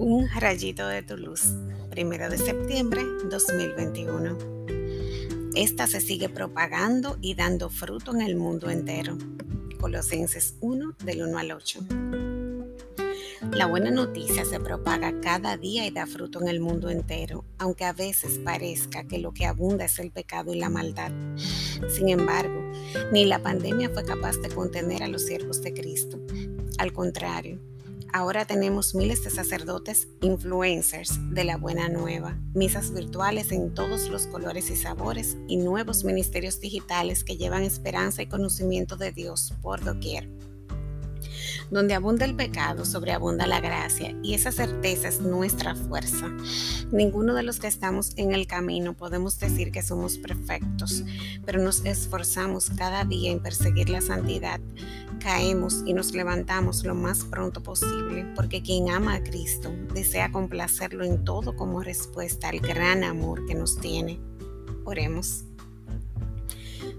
Rayito de tu luz, primero de septiembre 2021. Esta se sigue propagando y dando fruto en el mundo entero. Colosenses 1 del 1 al 8. La buena noticia se propaga cada día y da fruto en el mundo entero, aunque a veces parezca que lo que abunda es el pecado y la maldad. Sin embargo, ni la pandemia fue capaz de contener a los siervos de Cristo. Al contrario, Ahora tenemos miles de sacerdotes influencers de la buena nueva, misas virtuales en todos los colores y sabores y nuevos ministerios digitales que llevan esperanza y conocimiento de Dios por doquier. Donde abunda el pecado, sobreabunda la gracia y esa certeza es nuestra fuerza. Ninguno de los que estamos en el camino podemos decir que somos perfectos, pero nos esforzamos cada día en perseguir la santidad. Caemos y nos levantamos lo más pronto posible, porque quien ama a Cristo desea complacerlo en todo como respuesta al gran amor que nos tiene. Oremos.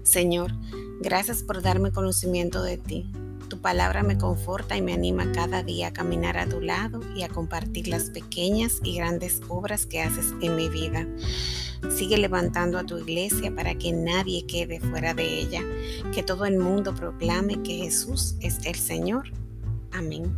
Señor, gracias por darme conocimiento de ti tu palabra me conforta y me anima cada día a caminar a tu lado y a compartir las pequeñas y grandes obras que haces en mi vida. Sigue levantando a tu iglesia para que nadie quede fuera de ella, que todo el mundo proclame que Jesús es el Señor. Amén.